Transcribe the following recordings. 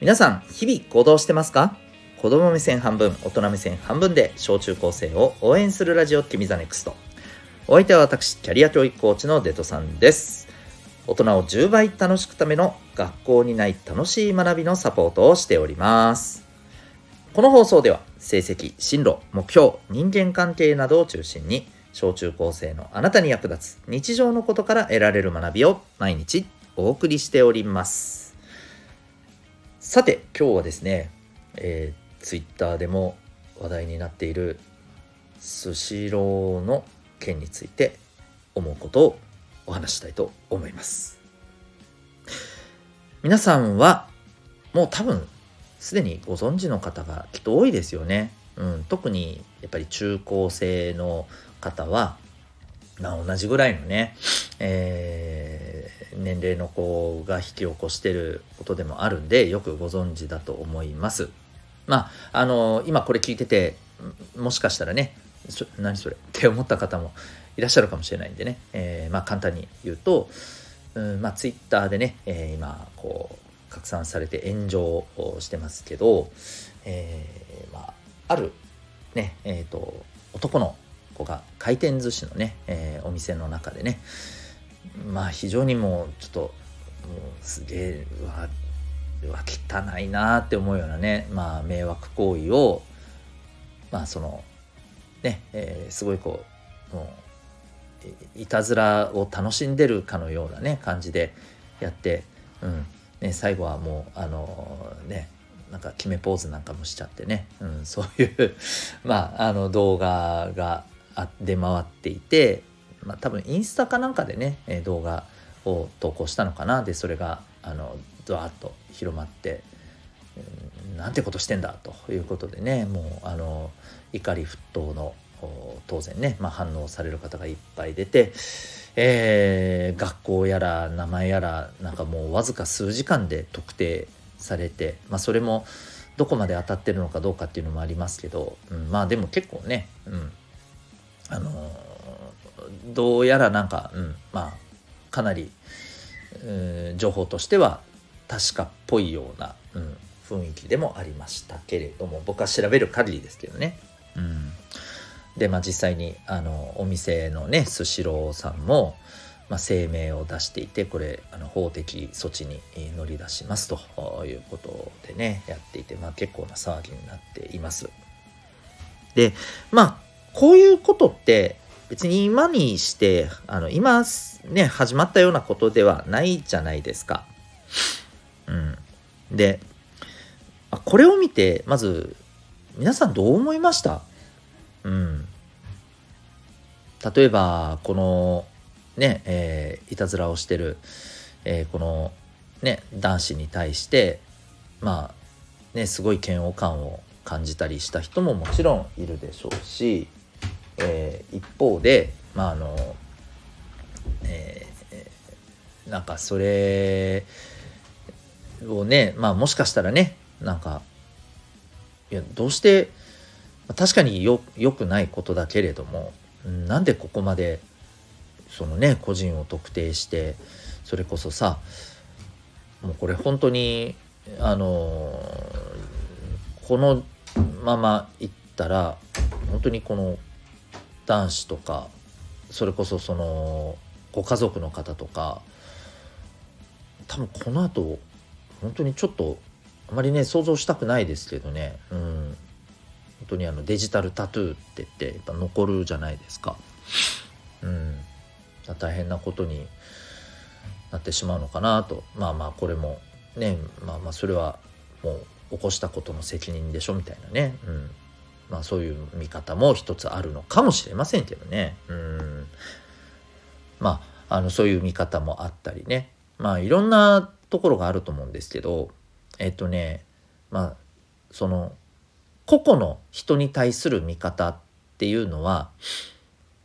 皆さん、日々行動してますか？子供目線半分、大人目線半分で小中高生を応援するラジオ君 the NEXT。お相手は私、キャリア教育コーチのデトさんです。大人を10倍楽しむための学校にない楽しい学びのサポートをしております。この放送では成績、進路、目標、人間関係などを中心に小中高生のあなたに役立つ日常のことから得られる学びを毎日お送りしております。さて今日はですね、えー、ツイッターでも話題になっているスシローの件について思うことをお話したいと思います。皆さんはもう多分すでにご存知の方がきっと多いですよね、うん、特にやっぱり中高生の方は、まあ、同じぐらいのね、えー、年齢の子が引き起こしてることでもあるんでよくご存知だと思います。まああの今これ聞いててもしかしたらね何それ？って思った方もいらっしゃるかもしれないんでね、えー、まあ簡単に言うと、うんまあ、ツイッターでね、えー、今こう拡散されて炎上をしてますけど、えーまあ、あるねえーと男の子が回転寿司のね、えー、お店の中でねまあ非常にもうちょっともうすげえうわわ汚いなって思うようなねまあ迷惑行為をまあそのね、えー、すごいこうもういたずらを楽しんでるかのようなね感じでやって、うん。ね、最後はもうあのねなんか決めポーズなんかもしちゃってね、うん、そういう まああの動画が出回っていて、まあ、多分インスタかなんかでねえ動画を投稿したのかな。でそれがあのドワーッと広まってなんてことしてんだということでねもうあの怒り沸騰の当然ね、まあ、反応される方がいっぱい出て、えー、学校やら名前やらなんかもうわずか数時間で特定されて、まあ、それもどこまで当たってるのかどうかっていうのもありますけど、うん、まあでも結構ね、うん、あのどうやらなんか、うん、まあかなり、うん、情報としては確かっぽいような、うん、雰囲気でもありましたけれども僕は調べる限りですけどね。うん、でまあ実際にあのお店のねスシローさんも、まあ、声明を出していてこれあの法的措置に乗り出しますということでねやっていて、まあ、結構な騒ぎになっています。でまあこういうことって別に今にしてあの今ね始まったようなことではないじゃないですか。うん、でこれを見てまず皆さんどう思いました？うん、例えばこのねえー、いたずらをしてる、えー、このね男子に対してまあねすごい嫌悪感を感じたりした人ももちろんいるでしょうしえー、一方でまああの、えー、なんかそれをねまあもしかしたらねなんかいやどうして確かによよくないことだけれどもなんでここまでそのね個人を特定してそれこそさもうこれ本当にあのこのままいったら本当にこの男子とかそれこそそのご家族の方とか多分この後本当にちょっとあまりね想像したくないですけどね。うん。本当にあのデジタルタトゥーって言ってやっぱ残るじゃないですか。うん。大変なことになってしまうのかなと。まあまあこれもねまあまあそれはもう起こしたことの責任でしょみたいなね。うん。まあそういう見方も一つあるのかもしれませんけどね。うん。まあ、あの、そういう見方もあったりね。まあいろんなところがあると思うんですけど、えっとね、まあ、その、個々の人に対する見方っていうのは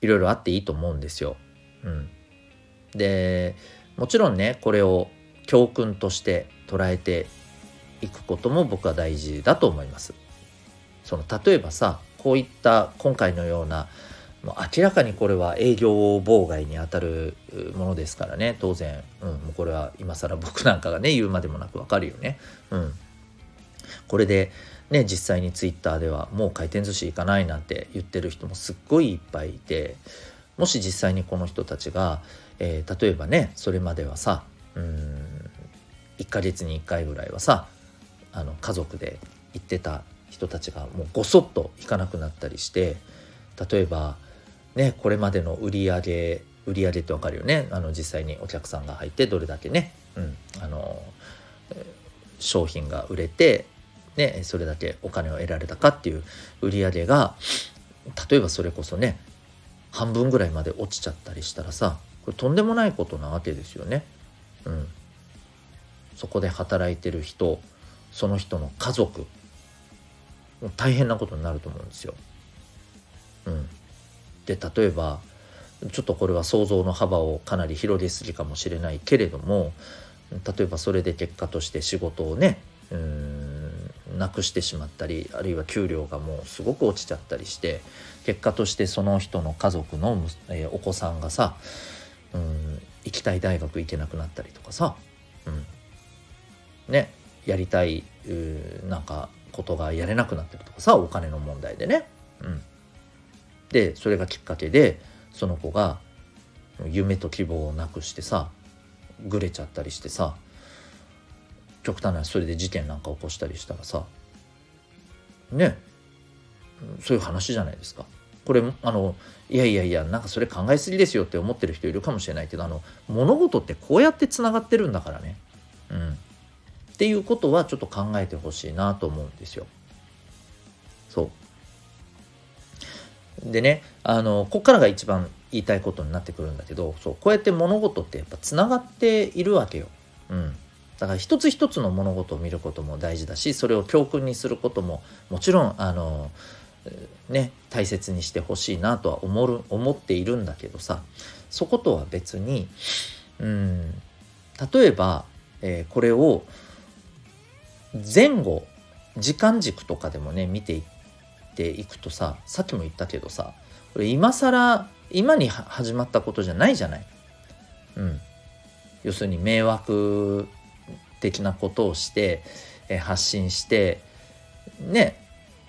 いろいろあっていいと思うんですよ。うん。で、もちろんね、これを教訓として捉えていくことも僕は大事だと思います。その例えばさこういった今回のようなもう明らかにこれは営業妨害にあたるものですからね。当然、うん、もうこれは今更僕なんかがね言うまでもなくわかるよね。うん、これでね実際にツイッターではもう回転寿司行かないなんて言ってる人もすっごいいっぱいいてもし実際にこの人たちが、えー、例えばねそれまではさうん1ヶ月に1回ぐらいはさあの家族で行ってた人たちがもうごそっと行かなくなったりして例えばねこれまでの売り上げ売り上げって分かるよねあの実際にお客さんが入ってどれだけね、うん、あの商品が売れて、ね、それだけお金を得られたかっていう売り上げが例えばそれこそね半分ぐらいまで落ちちゃったりしたらさこれとんでもないことなわけですよね。うん、そこで働いてる人その人の家族大変なことになると思うんですよ。うん、で例えばちょっとこれは想像の幅をかなり広げすぎかもしれないけれども例えばそれで結果として仕事をねうんなくしてしまったりあるいは給料がもうすごく落ちちゃったりして結果としてその人の家族の、えー、お子さんがさうん行きたい大学行けなくなったりとかさ、うん、ねやりたいなんかことがやれなくなってるとかさお金の問題でね。うん、でそれがきっかけでその子が夢と希望をなくしてさぐれちゃったりしてさ極端なそれで事件なんか起こしたりしたらさねそういう話じゃないですか。これあのいやいやいやなんかそれ考えすぎですよって思ってる人いるかもしれないけどあの物事ってこうやってつながってるんだからね。っていうことはちょっと考えてほしいなと思うんですよ。そうでねあのこっからが一番言いたいことになってくるんだけどそうこうやって物事ってやっぱつながっているわけよ。うん、だから一つ一つの物事を見ることも大事だしそれを教訓にすることももちろんあのね大切にしてほしいなとは思う思っているんだけどさそことは別にうん例えば、えー、これを前後時間軸とかでもね見ていっていくとささっきも言ったけどさこれ今更今に始まったことじゃないじゃない？うん、要するに迷惑的なことをして、え発信してね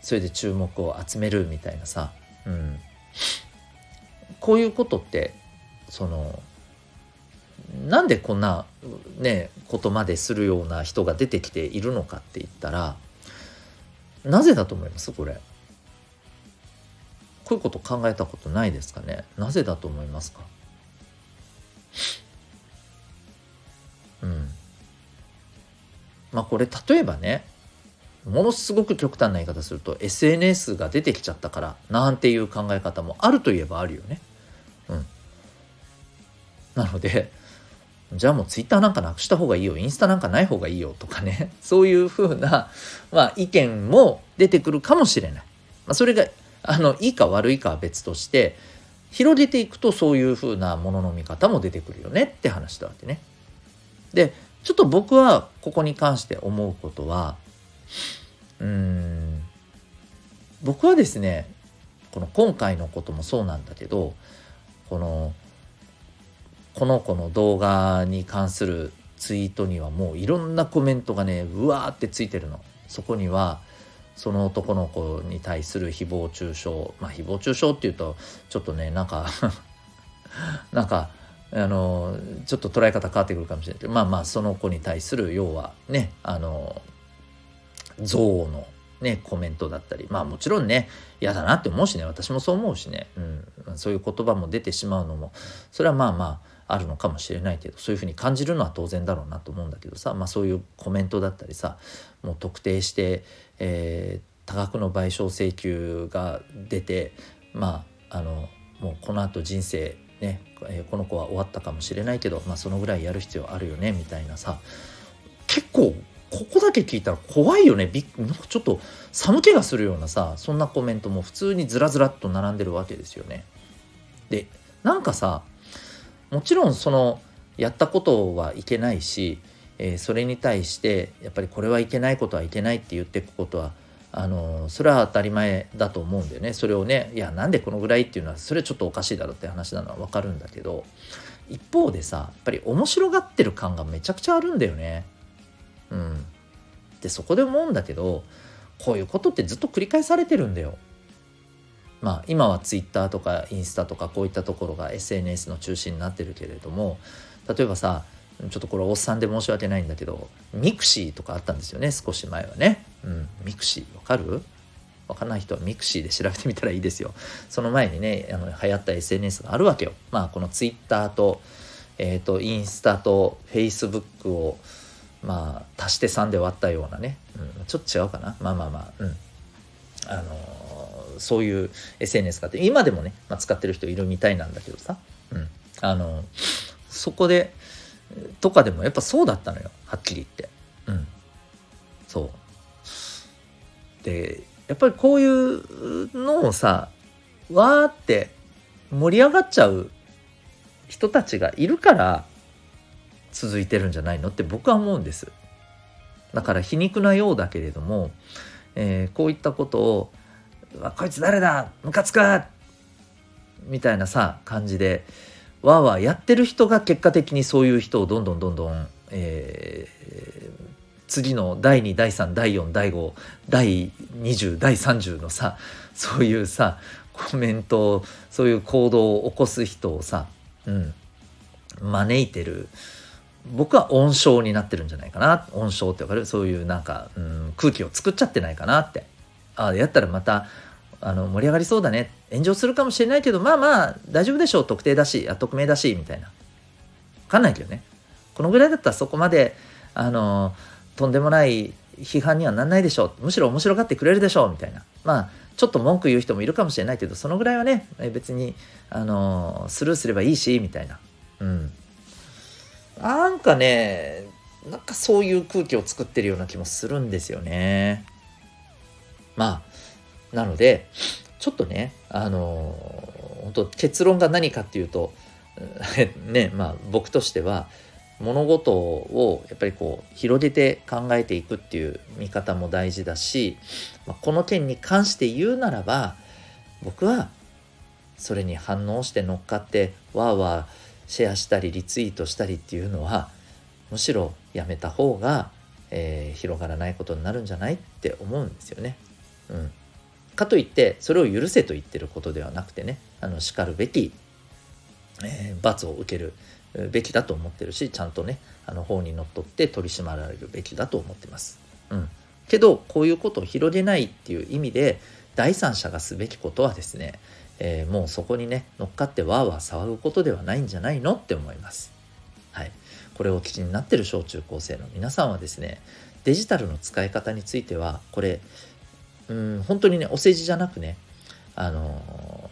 それで注目を集めるみたいなさ、うん、こういうことってそのなんでこんなねことまでするような人が出てきているのかって言ったらなぜだと思います？これ。こういうこと考えたことないですかね？なぜだと思いますか？うん。まあこれ例えばねものすごく極端な言い方すると SNS が出てきちゃったからなんていう考え方もあるといえばあるよね。うん、なのでじゃあもうツイッターなんかなくした方がいいよインスタなんかない方がいいよとかね そういうふうな、まあ、意見も出てくるかもしれない。まあ、それがあのいいか悪いかは別として広げていくとそういうふうなものの見方も出てくるよねって話だわけね。でちょっと僕はここに関して思うことはうーん僕はですねこの今回のこともそうなんだけどこのこの子の動画に関するツイートにはもういろんなコメントがねうわーってついてるの。そこにはその男の子に対する誹謗中傷。まあ誹謗中傷っていうとちょっとねなんか なんかあのちょっと捉え方変わってくるかもしれないけどまあまあその子に対する要はねあの憎悪のねコメントだったり。まあもちろんね嫌だなって思うしね私もそう思うしね、うん、そういう言葉も出てしまうのも。それはまあまああるのかもしれないけどそういうふうに感じるのは当然だろうなと思うんだけどさ、まあ、そういうコメントだったりさもう特定して、えー、多額の賠償請求が出てまああのもうこのあと人生ね、えー、この子は終わったかもしれないけど、まあ、そのぐらいやる必要あるよねみたいなさ結構ここだけ聞いたら怖いよねびなんかちょっと寒気がするようなさそんなコメントも普通にずらずらっと並んでるわけですよね。でなんかさもちろんそのやったことはいけないし、えー、それに対してやっぱりこれはいけないことはいけないって言っていくことはあのそれは当たり前だと思うんだよねそれをねいやなんでこのぐらいっていうのはそれちょっとおかしいだろうって話なのは分かるんだけど一方でさやっぱり面白がってる感がめちゃくちゃあるんだよね。うん、でそこで思うんだけどこういうことってずっと繰り返されてるんだよ。まあ今はツイッターとかインスタとかこういったところが SNS の中心になってるけれども例えばさちょっとこれおっさんで申し訳ないんだけど mixi とかあったんですよね少し前はね。うん、 mixi わかる？わかんない人は mixi で調べてみたらいいですよ。その前にね、あの流行った SNS があるわけよ。まあこのツイッターと、えっ、ー、と、インスタとフェイスブックを、まあ足して3で割ったようなね、うん、ちょっと違うかな。まあまあまあ、うん。あの、そういう SNS があって、今でもね、まあ、使ってる人いるみたいなんだけどさ、うん。あの、そこで、とかでもやっぱそうだったのよ、はっきり言って。うん。そう。で、やっぱりこういうのをさわーって盛り上がっちゃう人たちがいるから続いてるんじゃないのって僕は思うんです。だから皮肉なようだけれども、えー、こういったことを「わこいつ誰だ？ムカつく!」みたいなさ感じでわーわーやってる人が結果的にそういう人をどんどんどんどん、えー、次の第2第3第4第5第20第30のさそういうさコメントそういう行動を起こす人をさ、うん、招いてる。僕は温床になってるんじゃないかな。温床って分かる？そういうなんか、うん、空気を作っちゃってないかなって。あやったらまたあの盛り上がりそうだね。炎上するかもしれないけどまあまあ大丈夫でしょう。特定だしあ匿名だしみたいな。分かんないけどね。このぐらいだったらそこまであのとんでもない批判にはなんないでしょう。むしろ面白がってくれるでしょう。みたいな。まあちょっと文句言う人もいるかもしれないけどそのぐらいはね別にあのスルーすればいいしみたいな。うん。なんかねなんかそういう空気を作ってるような気もするんですよね。まあなのでちょっとねあの本当結論が何かっていうと ねまあ僕としては物事をやっぱりこう広げて考えていくっていう見方も大事だし、まあ、この件に関して言うならば僕はそれに反応して乗っかってわーわーシェアしたりリツイートしたりっていうのはむしろやめた方が、えー、広がらないことになるんじゃないって思うんですよね。うん、かといってそれを許せと言ってることではなくてねあの叱るべき、えー、罰を受けるべきだと思ってるしちゃんとねあの法にのっとって取り締まられるべきだと思ってます。うん、けどこういうことを広げないっていう意味で第三者がすべきことはですね、えー、もうそこにね乗っかってわーわー騒ぐことではないんじゃないのって思います。はい、これを基になってる小中高生の皆さんはですねデジタルの使い方についてはこれうん本当にねお世辞じゃなくねあの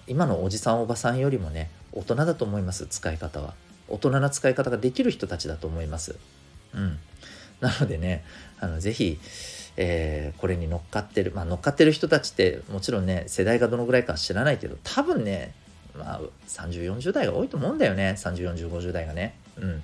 ー、今のおじさんおばさんよりもね大人だと思います使い方は。大人な使い方ができる人たちだと思います。うん、なのでねあのぜひ、えー、これに乗っかってるまあ乗っかってる人たちってもちろんね世代がどのぐらいか知らないけど多分ねまあ3040代が多いと思うんだよね304050代がね。うん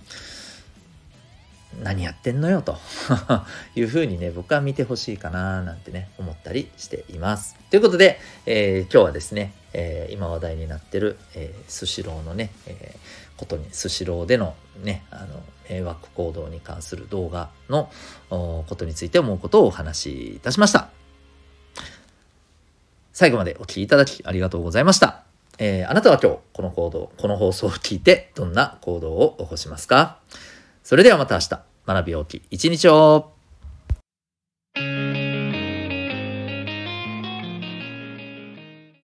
何やってんのよと。いうふうにね僕は見てほしいかななんてね思ったりしています。ということで、えー、今日はですね、えー、今話題になってる、えー、スシローのね、えことにスシローでのねあの迷惑行動に関する動画のことについて思うことをお話しいたしました。最後までお聴きいただきありがとうございました、えー、あなたは今日この行動この放送を聞いてどんな行動を起こしますか？それではまた明日。学び大きい一日を。